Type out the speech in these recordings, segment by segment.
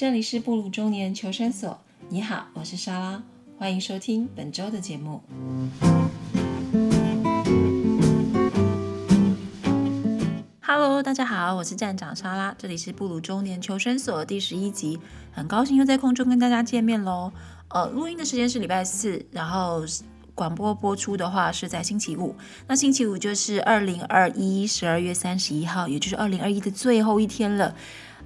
这里是布鲁中年求生所。你好，我是莎拉，欢迎收听本周的节目。Hello，大家好，我是站长莎拉，这里是布鲁中年求生所第十一集，很高兴又在空中跟大家见面喽。呃，录音的时间是礼拜四，然后广播播出的话是在星期五。那星期五就是二零二一十二月三十一号，也就是二零二一的最后一天了。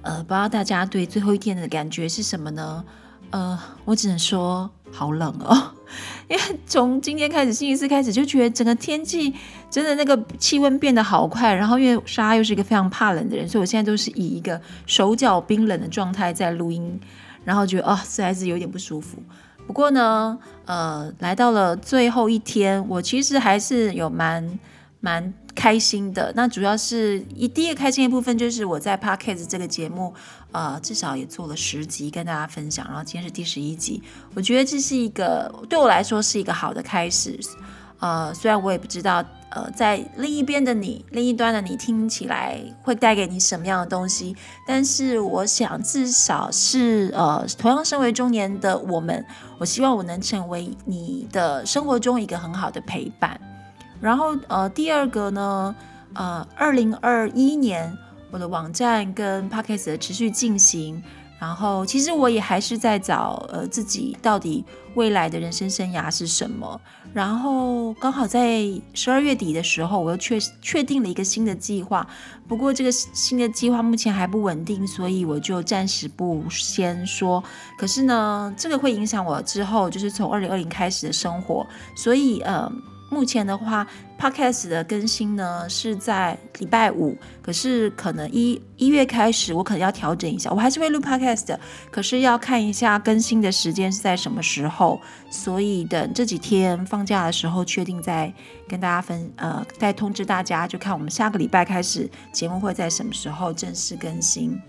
呃，不知道大家对最后一天的感觉是什么呢？呃，我只能说好冷哦，因为从今天开始，星期四开始就觉得整个天气真的那个气温变得好快。然后因为莎又是一个非常怕冷的人，所以我现在都是以一个手脚冰冷的状态在录音，然后觉得哦，实在是有点不舒服。不过呢，呃，来到了最后一天，我其实还是有蛮蛮。开心的那主要是一第一个开心的部分就是我在 Podcast 这个节目，呃，至少也做了十集跟大家分享，然后今天是第十一集，我觉得这是一个对我来说是一个好的开始，呃，虽然我也不知道，呃，在另一边的你，另一端的你听起来会带给你什么样的东西，但是我想至少是呃，同样身为中年的我们，我希望我能成为你的生活中一个很好的陪伴。然后，呃，第二个呢，呃，二零二一年我的网站跟 Podcast 的持续进行，然后其实我也还是在找，呃，自己到底未来的人生生涯是什么。然后刚好在十二月底的时候，我又确确定了一个新的计划，不过这个新的计划目前还不稳定，所以我就暂时不先说。可是呢，这个会影响我之后就是从二零二零开始的生活，所以，呃。目前的话，Podcast 的更新呢是在礼拜五，可是可能一一月开始，我可能要调整一下，我还是会录 Podcast，可是要看一下更新的时间是在什么时候，所以等这几天放假的时候，确定再跟大家分，呃，再通知大家，就看我们下个礼拜开始节目会在什么时候正式更新。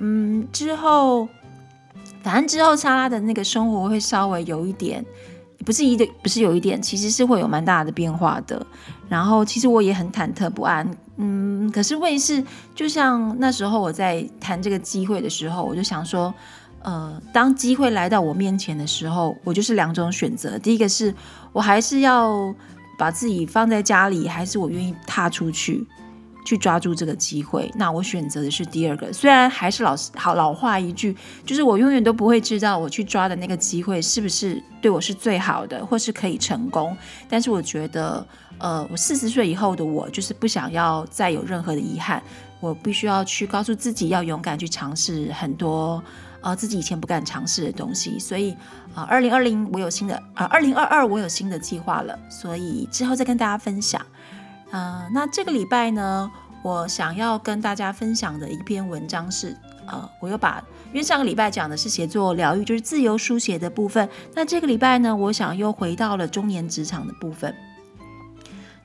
嗯，之后，反正之后莎拉的那个生活会稍微有一点。不是一点，不是有一点，其实是会有蛮大的变化的。然后，其实我也很忐忑不安，嗯。可是问题是，就像那时候我在谈这个机会的时候，我就想说，呃，当机会来到我面前的时候，我就是两种选择。第一个是我还是要把自己放在家里，还是我愿意踏出去。去抓住这个机会，那我选择的是第二个。虽然还是老好老话一句，就是我永远都不会知道我去抓的那个机会是不是对我是最好的，或是可以成功。但是我觉得，呃，我四十岁以后的我，就是不想要再有任何的遗憾。我必须要去告诉自己，要勇敢去尝试很多呃自己以前不敢尝试的东西。所以啊，二零二零我有新的啊，二零二二我有新的计划了，所以之后再跟大家分享。呃，那这个礼拜呢，我想要跟大家分享的一篇文章是，呃，我又把，因为上个礼拜讲的是写作疗愈，就是自由书写的部分。那这个礼拜呢，我想又回到了中年职场的部分。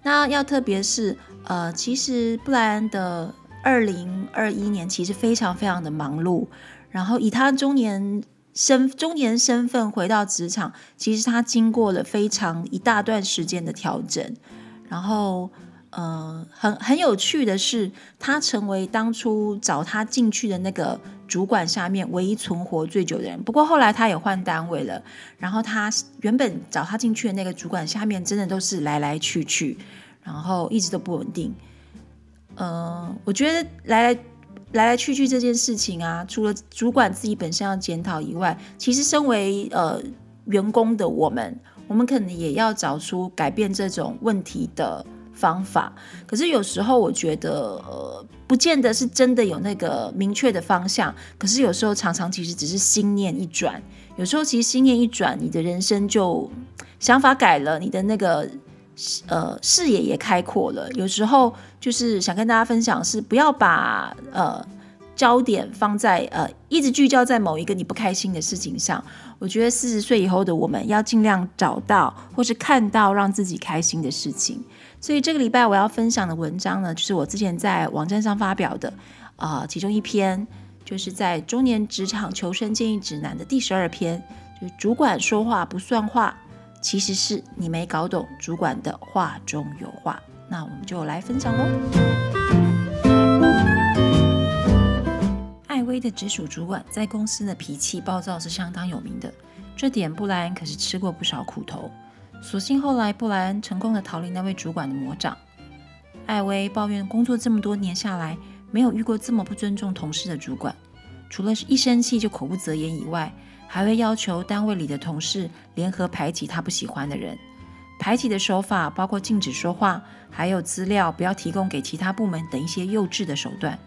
那要特别是，呃，其实布莱恩的二零二一年其实非常非常的忙碌，然后以他中年身中年身份回到职场，其实他经过了非常一大段时间的调整，然后。呃，很很有趣的是，他成为当初找他进去的那个主管下面唯一存活最久的人。不过后来他也换单位了，然后他原本找他进去的那个主管下面真的都是来来去去，然后一直都不稳定。呃，我觉得来来来来去去这件事情啊，除了主管自己本身要检讨以外，其实身为呃员工的我们，我们可能也要找出改变这种问题的。方法，可是有时候我觉得，呃，不见得是真的有那个明确的方向。可是有时候常常其实只是心念一转，有时候其实心念一转，你的人生就想法改了，你的那个呃视野也开阔了。有时候就是想跟大家分享是，不要把呃焦点放在呃一直聚焦在某一个你不开心的事情上。我觉得四十岁以后的我们要尽量找到或是看到让自己开心的事情。所以这个礼拜我要分享的文章呢，就是我之前在网站上发表的，啊，其中一篇就是在中年职场求生建议指南的第十二篇，就是主管说话不算话，其实是你没搞懂主管的话中有话。那我们就来分享喽。艾薇薇的直属主管在公司的脾气暴躁是相当有名的，这点布莱恩可是吃过不少苦头。所幸后来布莱恩成功的逃离那位主管的魔掌。艾薇抱怨工作这么多年下来，没有遇过这么不尊重同事的主管，除了是一生气就口不择言以外，还会要求单位里的同事联合排挤他不喜欢的人。排挤的手法包括禁止说话，还有资料不要提供给其他部门等一些幼稚的手段。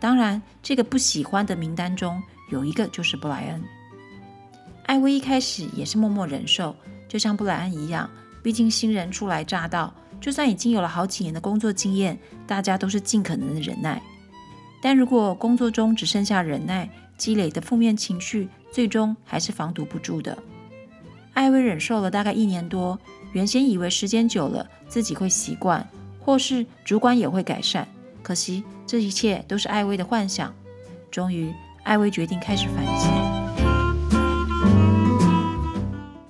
当然，这个不喜欢的名单中有一个就是布莱恩。艾薇一开始也是默默忍受，就像布莱恩一样，毕竟新人初来乍到，就算已经有了好几年的工作经验，大家都是尽可能的忍耐。但如果工作中只剩下忍耐，积累的负面情绪最终还是防堵不住的。艾薇忍受了大概一年多。原先以为时间久了自己会习惯，或是主管也会改善，可惜这一切都是艾薇的幻想。终于，艾薇决定开始反击。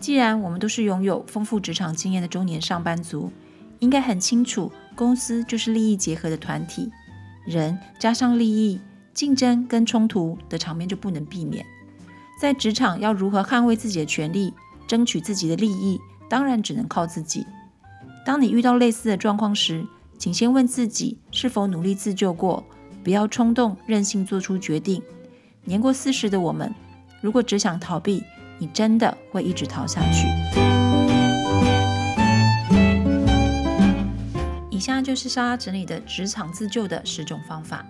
既然我们都是拥有丰富职场经验的中年上班族，应该很清楚，公司就是利益结合的团体，人加上利益竞争跟冲突的场面就不能避免。在职场要如何捍卫自己的权利，争取自己的利益？当然只能靠自己。当你遇到类似的状况时，请先问自己是否努力自救过，不要冲动任性做出决定。年过四十的我们，如果只想逃避，你真的会一直逃下去。以下就是莎拉整理的职场自救的十种方法。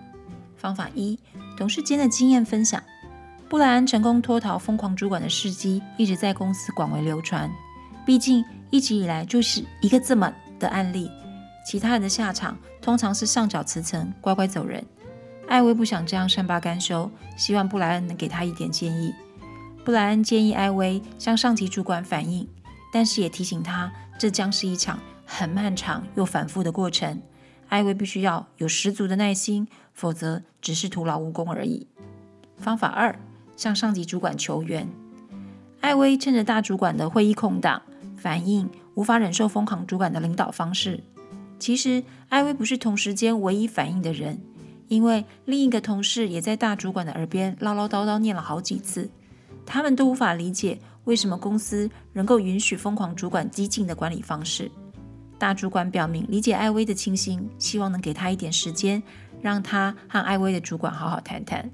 方法一：同事间的经验分享。布莱恩成功脱逃疯狂主管的事迹，一直在公司广为流传。毕竟一直以来就是一个这么的案例，其他人的下场通常是上缴辞呈，乖乖走人。艾薇不想这样善罢甘休，希望布莱恩能给他一点建议。布莱恩建议艾薇向上级主管反映，但是也提醒他，这将是一场很漫长又反复的过程。艾薇必须要有十足的耐心，否则只是徒劳无功而已。方法二，向上级主管求援。艾薇趁着大主管的会议空档。反映无法忍受疯狂主管的领导方式。其实，艾薇不是同时间唯一反应的人，因为另一个同事也在大主管的耳边唠唠叨叨念了好几次。他们都无法理解为什么公司能够允许疯狂主管激进的管理方式。大主管表明理解艾薇的清心，希望能给他一点时间，让他和艾薇的主管好好谈谈。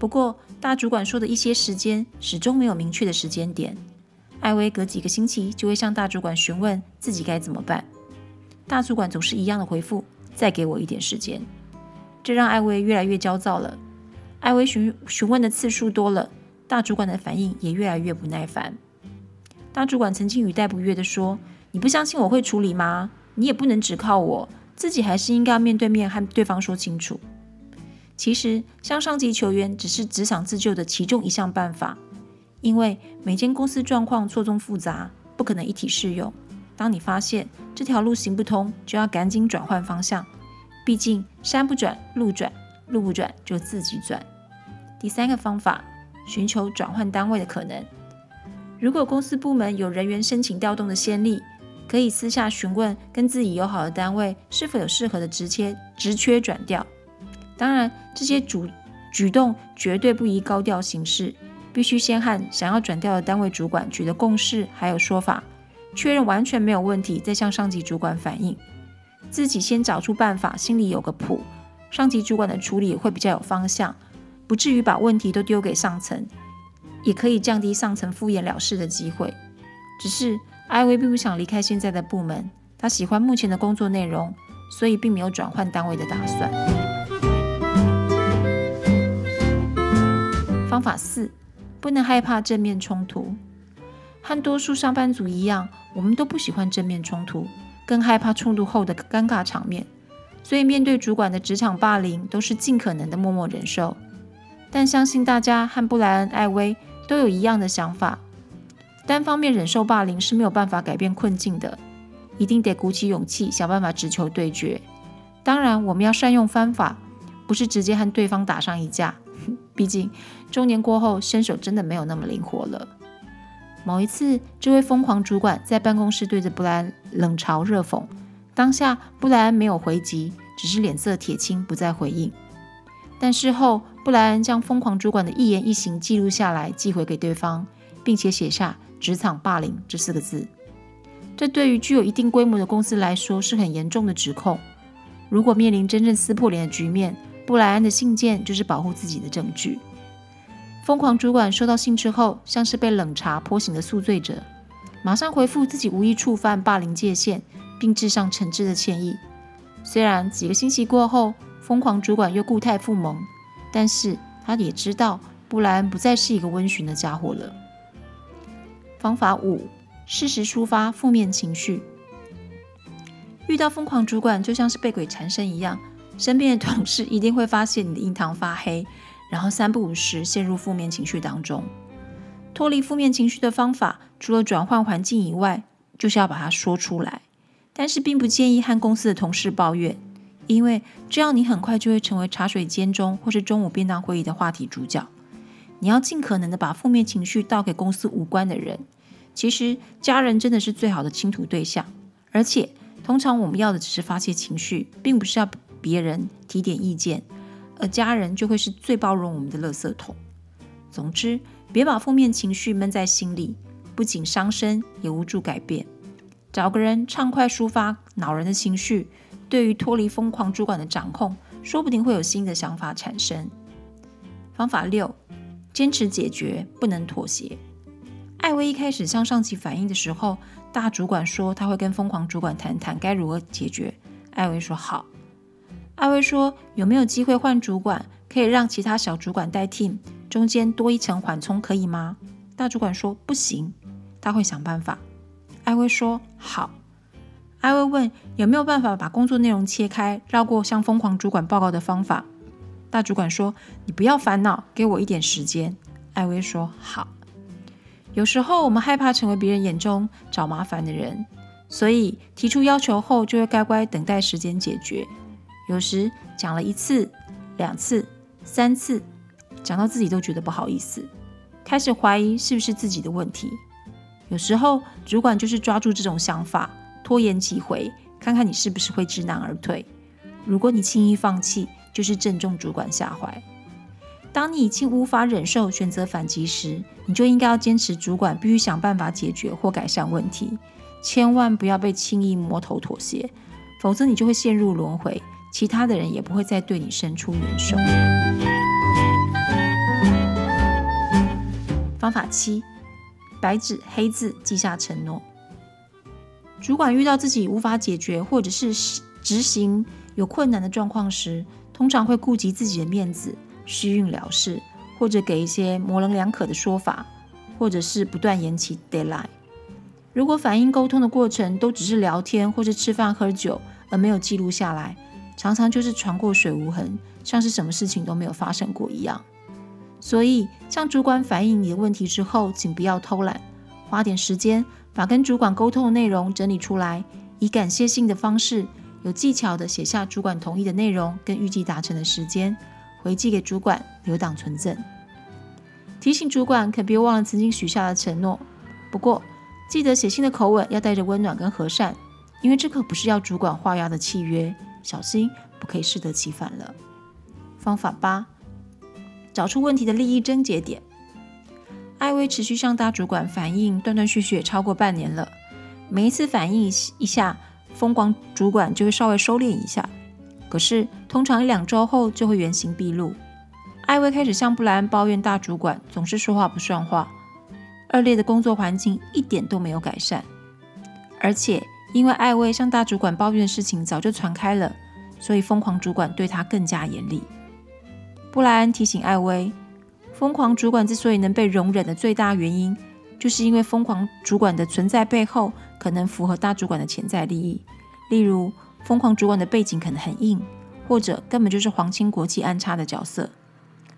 不过，大主管说的一些时间始终没有明确的时间点。艾薇隔几个星期就会向大主管询问自己该怎么办，大主管总是一样的回复：“再给我一点时间。”这让艾薇越来越焦躁了。艾薇询询问的次数多了，大主管的反应也越来越不耐烦。大主管曾经语带不悦地说：“你不相信我会处理吗？你也不能只靠我，自己还是应该要面对面和对方说清楚。”其实，向上级求援只是职场自救的其中一项办法。因为每间公司状况错综复杂，不可能一体适用。当你发现这条路行不通，就要赶紧转换方向。毕竟山不转路转，路不转就自己转。第三个方法，寻求转换单位的可能。如果公司部门有人员申请调动的先例，可以私下询问跟自己友好的单位是否有适合的职缺职缺转调。当然，这些主举动绝对不宜高调行事。必须先和想要转调的单位主管取得共识，还有说法，确认完全没有问题，再向上级主管反映。自己先找出办法，心里有个谱，上级主管的处理会比较有方向，不至于把问题都丢给上层，也可以降低上层敷衍了事的机会。只是艾薇并不想离开现在的部门，他喜欢目前的工作内容，所以并没有转换单位的打算。方法四。不能害怕正面冲突，和多数上班族一样，我们都不喜欢正面冲突，更害怕冲突后的尴尬场面。所以，面对主管的职场霸凌，都是尽可能的默默忍受。但相信大家和布莱恩·艾薇都有一样的想法：单方面忍受霸凌是没有办法改变困境的，一定得鼓起勇气，想办法直球对决。当然，我们要善用方法，不是直接和对方打上一架。毕竟，中年过后，身手真的没有那么灵活了。某一次，这位疯狂主管在办公室对着布莱恩冷嘲热讽，当下布莱恩没有回击，只是脸色铁青，不再回应。但事后，布莱恩将疯狂主管的一言一行记录下来，寄回给对方，并且写下“职场霸凌”这四个字。这对于具有一定规模的公司来说是很严重的指控。如果面临真正撕破脸的局面，布莱恩的信件就是保护自己的证据。疯狂主管收到信之后，像是被冷茶泼醒的宿醉者，马上回复自己无意触犯霸凌界限，并致上诚挚的歉意。虽然几个星期过后，疯狂主管又固态复萌，但是他也知道布莱恩不再是一个温驯的家伙了。方法五。适时抒发负面情绪。遇到疯狂主管，就像是被鬼缠身一样，身边的同事一定会发现你的印堂发黑，然后三不五时陷入负面情绪当中。脱离负面情绪的方法，除了转换环境以外，就是要把它说出来。但是，并不建议和公司的同事抱怨，因为这样你很快就会成为茶水间中或是中午便当会议的话题主角。你要尽可能的把负面情绪倒给公司无关的人。其实家人真的是最好的倾吐对象，而且通常我们要的只是发泄情绪，并不是要别人提点意见，而家人就会是最包容我们的垃圾桶。总之，别把负面情绪闷在心里，不仅伤身，也无助改变。找个人畅快抒发恼人的情绪，对于脱离疯狂主管的掌控，说不定会有新的想法产生。方法六：坚持解决，不能妥协。艾薇一开始向上级反映的时候，大主管说他会跟疯狂主管谈谈该如何解决。艾薇说好。艾薇说有没有机会换主管，可以让其他小主管代替，中间多一层缓冲，可以吗？大主管说不行，他会想办法。艾薇说好。艾薇问有没有办法把工作内容切开，绕过向疯狂主管报告的方法。大主管说你不要烦恼，给我一点时间。艾薇说好。有时候我们害怕成为别人眼中找麻烦的人，所以提出要求后就会乖乖等待时间解决。有时讲了一次、两次、三次，讲到自己都觉得不好意思，开始怀疑是不是自己的问题。有时候主管就是抓住这种想法，拖延几回，看看你是不是会知难而退。如果你轻易放弃，就是正中主管下怀。当你已经无法忍受选择反击时，你就应该要坚持，主管必须想办法解决或改善问题，千万不要被轻易摸头妥协，否则你就会陷入轮回，其他的人也不会再对你伸出援手。方法七：白纸黑字记下承诺。主管遇到自己无法解决或者是执行有困难的状况时，通常会顾及自己的面子。虚运了事，或者给一些模棱两可的说法，或者是不断延期 deadline。如果反映沟通的过程都只是聊天或者吃饭喝酒，而没有记录下来，常常就是船过水无痕，像是什么事情都没有发生过一样。所以，向主管反映你的问题之后，请不要偷懒，花点时间把跟主管沟通的内容整理出来，以感谢信的方式，有技巧的写下主管同意的内容跟预计达成的时间。回寄给主管，留档存证。提醒主管可别忘了曾经许下的承诺。不过，记得写信的口吻要带着温暖跟和善，因为这可不是要主管画押的契约，小心不可以适得其反了。方法八：找出问题的利益症结点。艾薇持续向大主管反映，断断续续超过半年了。每一次反映一下，疯狂主管就会稍微收敛一下。可是，通常一两周后就会原形毕露。艾薇开始向布莱恩抱怨大主管总是说话不算话，恶劣的工作环境一点都没有改善。而且，因为艾薇向大主管抱怨的事情早就传开了，所以疯狂主管对他更加严厉。布莱恩提醒艾薇，疯狂主管之所以能被容忍的最大原因，就是因为疯狂主管的存在背后可能符合大主管的潜在利益，例如。疯狂主管的背景可能很硬，或者根本就是皇亲国戚安插的角色，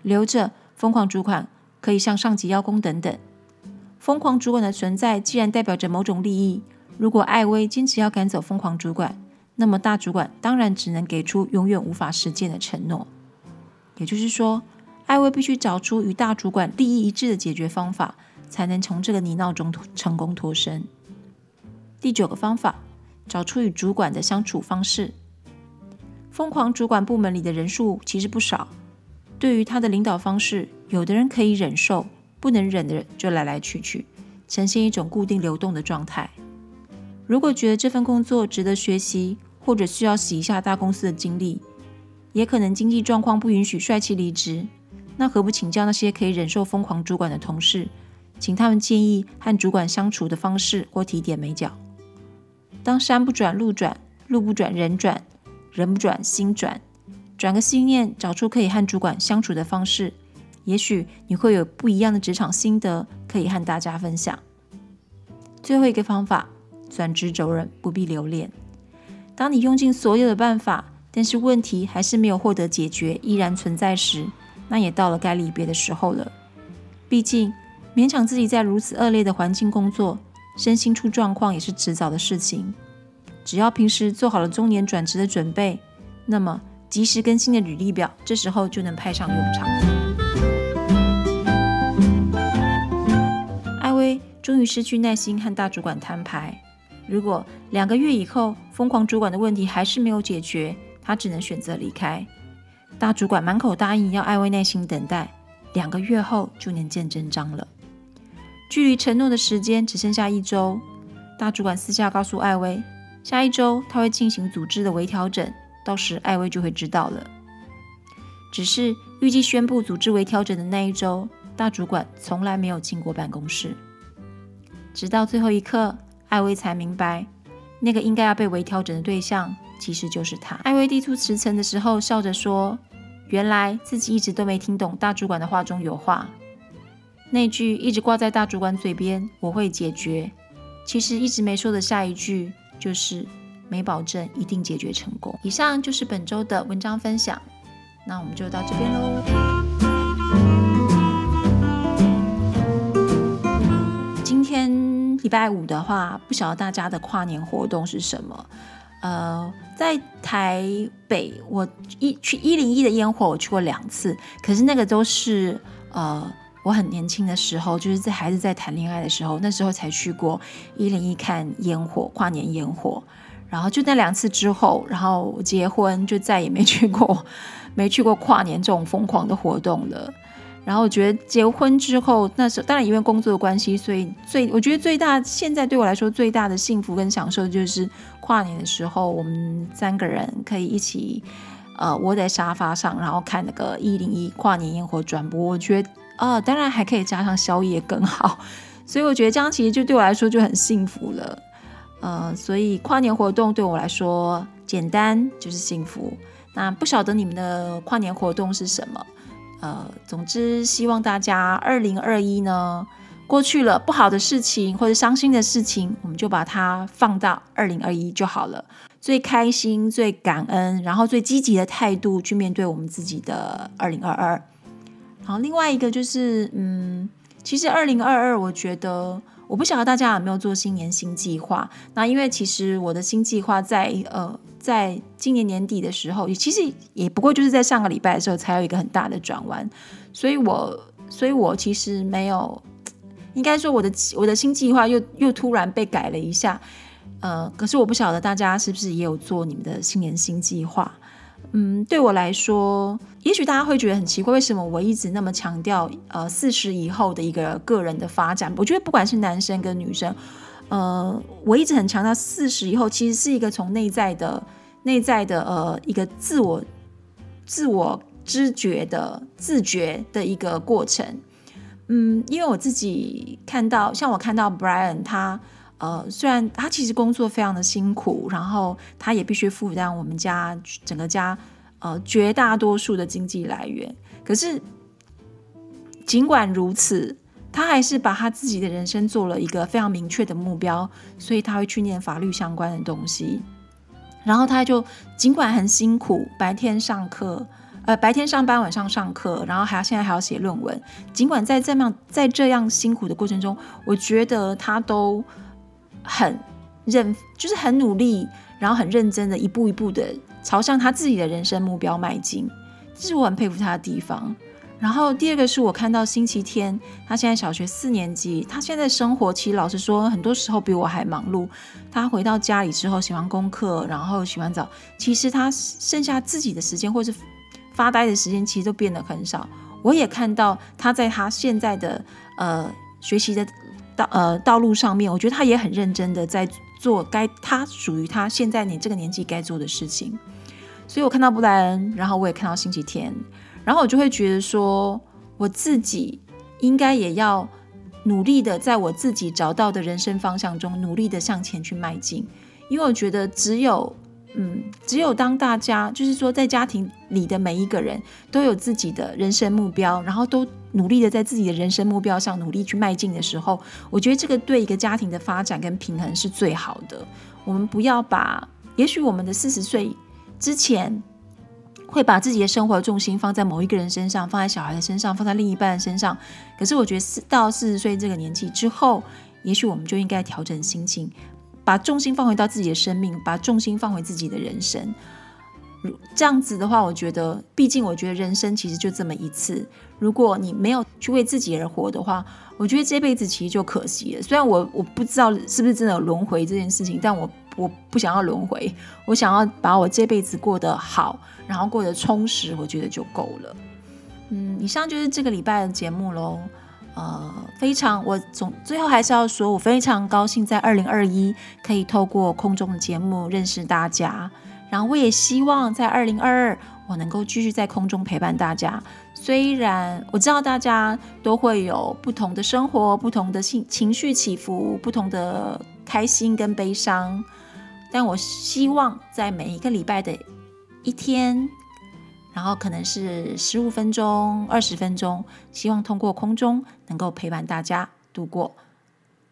留着疯狂主管可以向上级邀功等等。疯狂主管的存在既然代表着某种利益，如果艾薇坚持要赶走疯狂主管，那么大主管当然只能给出永远无法实践的承诺。也就是说，艾薇必须找出与大主管利益一致的解决方法，才能从这个泥淖中成功脱身。第九个方法。找出与主管的相处方式。疯狂主管部门里的人数其实不少，对于他的领导方式，有的人可以忍受，不能忍的人就来来去去，呈现一种固定流动的状态。如果觉得这份工作值得学习，或者需要洗一下大公司的经历，也可能经济状况不允许帅气离职，那何不请教那些可以忍受疯狂主管的同事，请他们建议和主管相处的方式或提点眉角。当山不转路转，路不转人转，人不转心转，转个心念，找出可以和主管相处的方式，也许你会有不一样的职场心得可以和大家分享。最后一个方法，转职走人不必留恋。当你用尽所有的办法，但是问题还是没有获得解决，依然存在时，那也到了该离别的时候了。毕竟，勉强自己在如此恶劣的环境工作，身心出状况也是迟早的事情。只要平时做好了中年转职的准备，那么及时更新的履历表，这时候就能派上用场。艾薇终于失去耐心和大主管摊牌。如果两个月以后疯狂主管的问题还是没有解决，他只能选择离开。大主管满口答应要艾薇耐心等待，两个月后就能见真章了。距离承诺的时间只剩下一周，大主管私下告诉艾薇，下一周他会进行组织的微调整，到时艾薇就会知道了。只是预计宣布组织微调整的那一周，大主管从来没有进过办公室，直到最后一刻。艾薇才明白，那个应该要被微调整的对象其实就是他。艾薇递出辞呈的时候，笑着说：“原来自己一直都没听懂大主管的话中有话。那句一直挂在大主管嘴边‘我会解决’，其实一直没说的下一句就是‘没保证一定解决成功’。”以上就是本周的文章分享，那我们就到这边喽。今天。礼拜五的话，不晓得大家的跨年活动是什么？呃，在台北，我一去一零一的烟火，我去过两次，可是那个都是呃我很年轻的时候，就是在孩子在谈恋爱的时候，那时候才去过一零一看烟火，跨年烟火。然后就那两次之后，然后结婚就再也没去过，没去过跨年这种疯狂的活动了。然后我觉得结婚之后，那时候当然因为工作的关系，所以最我觉得最大现在对我来说最大的幸福跟享受就是跨年的时候，我们三个人可以一起呃窝在沙发上，然后看那个一零一跨年烟火转播。我觉得啊，当然还可以加上宵夜更好，所以我觉得这样其实就对我来说就很幸福了。呃，所以跨年活动对我来说简单就是幸福。那不晓得你们的跨年活动是什么？呃，总之，希望大家二零二一呢过去了，不好的事情或者伤心的事情，我们就把它放到二零二一就好了。最开心、最感恩，然后最积极的态度去面对我们自己的二零二二。好，另外一个就是，嗯，其实二零二二，我觉得。我不晓得大家有没有做新年新计划？那因为其实我的新计划在呃，在今年年底的时候，其实也不过就是在上个礼拜的时候才有一个很大的转弯，所以我所以我其实没有，应该说我的我的新计划又又突然被改了一下，呃，可是我不晓得大家是不是也有做你们的新年新计划？嗯，对我来说，也许大家会觉得很奇怪，为什么我一直那么强调呃四十以后的一个个人的发展？我觉得不管是男生跟女生，呃，我一直很强调四十以后其实是一个从内在的、内在的呃一个自我、自我知觉的自觉的一个过程。嗯，因为我自己看到，像我看到 Brian 他。呃，虽然他其实工作非常的辛苦，然后他也必须负担我们家整个家呃绝大多数的经济来源。可是尽管如此，他还是把他自己的人生做了一个非常明确的目标，所以他会去念法律相关的东西。然后他就尽管很辛苦，白天上课，呃，白天上班，晚上上课，然后还要现在还要写论文。尽管在这样在这样辛苦的过程中，我觉得他都。很认，就是很努力，然后很认真的一步一步的朝向他自己的人生目标迈进，这是我很佩服他的地方。然后第二个是我看到星期天，他现在小学四年级，他现在生活其实老实说，很多时候比我还忙碌。他回到家里之后写完功课，然后洗完澡，其实他剩下自己的时间，或是发呆的时间其实都变得很少。我也看到他在他现在的呃学习的道呃道路上面，我觉得他也很认真的在做该他属于他现在你这个年纪该做的事情。所以我看到布莱恩，然后我也看到星期天，然后我就会觉得说，我自己应该也要努力的在我自己找到的人生方向中努力的向前去迈进，因为我觉得只有。嗯，只有当大家就是说，在家庭里的每一个人都有自己的人生目标，然后都努力的在自己的人生目标上努力去迈进的时候，我觉得这个对一个家庭的发展跟平衡是最好的。我们不要把，也许我们的四十岁之前会把自己的生活重心放在某一个人身上，放在小孩的身上，放在另一半的身上。可是我觉得四到四十岁这个年纪之后，也许我们就应该调整心情。把重心放回到自己的生命，把重心放回自己的人生。这样子的话，我觉得，毕竟我觉得人生其实就这么一次。如果你没有去为自己而活的话，我觉得这辈子其实就可惜了。虽然我我不知道是不是真的有轮回这件事情，但我我不想要轮回，我想要把我这辈子过得好，然后过得充实，我觉得就够了。嗯，以上就是这个礼拜的节目喽。呃，非常，我总最后还是要说，我非常高兴在二零二一可以透过空中的节目认识大家，然后我也希望在二零二二我能够继续在空中陪伴大家。虽然我知道大家都会有不同的生活、不同的情情绪起伏、不同的开心跟悲伤，但我希望在每一个礼拜的一天。然后可能是十五分钟、二十分钟，希望通过空中能够陪伴大家度过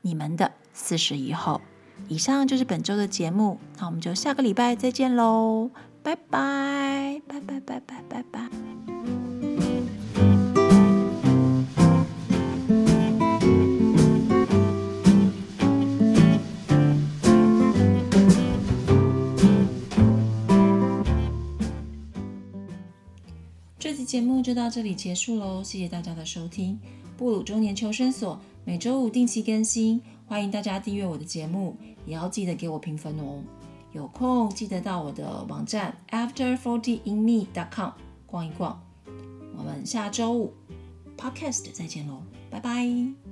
你们的四十以后。以上就是本周的节目，那我们就下个礼拜再见喽，拜拜，拜拜，拜拜，拜拜。节目就到这里结束喽，谢谢大家的收听。布鲁中年求生所每周五定期更新，欢迎大家订阅我的节目，也要记得给我评分哦。有空记得到我的网站 afterfortyinme.com 逛一逛。我们下周五 podcast 再见喽，拜拜。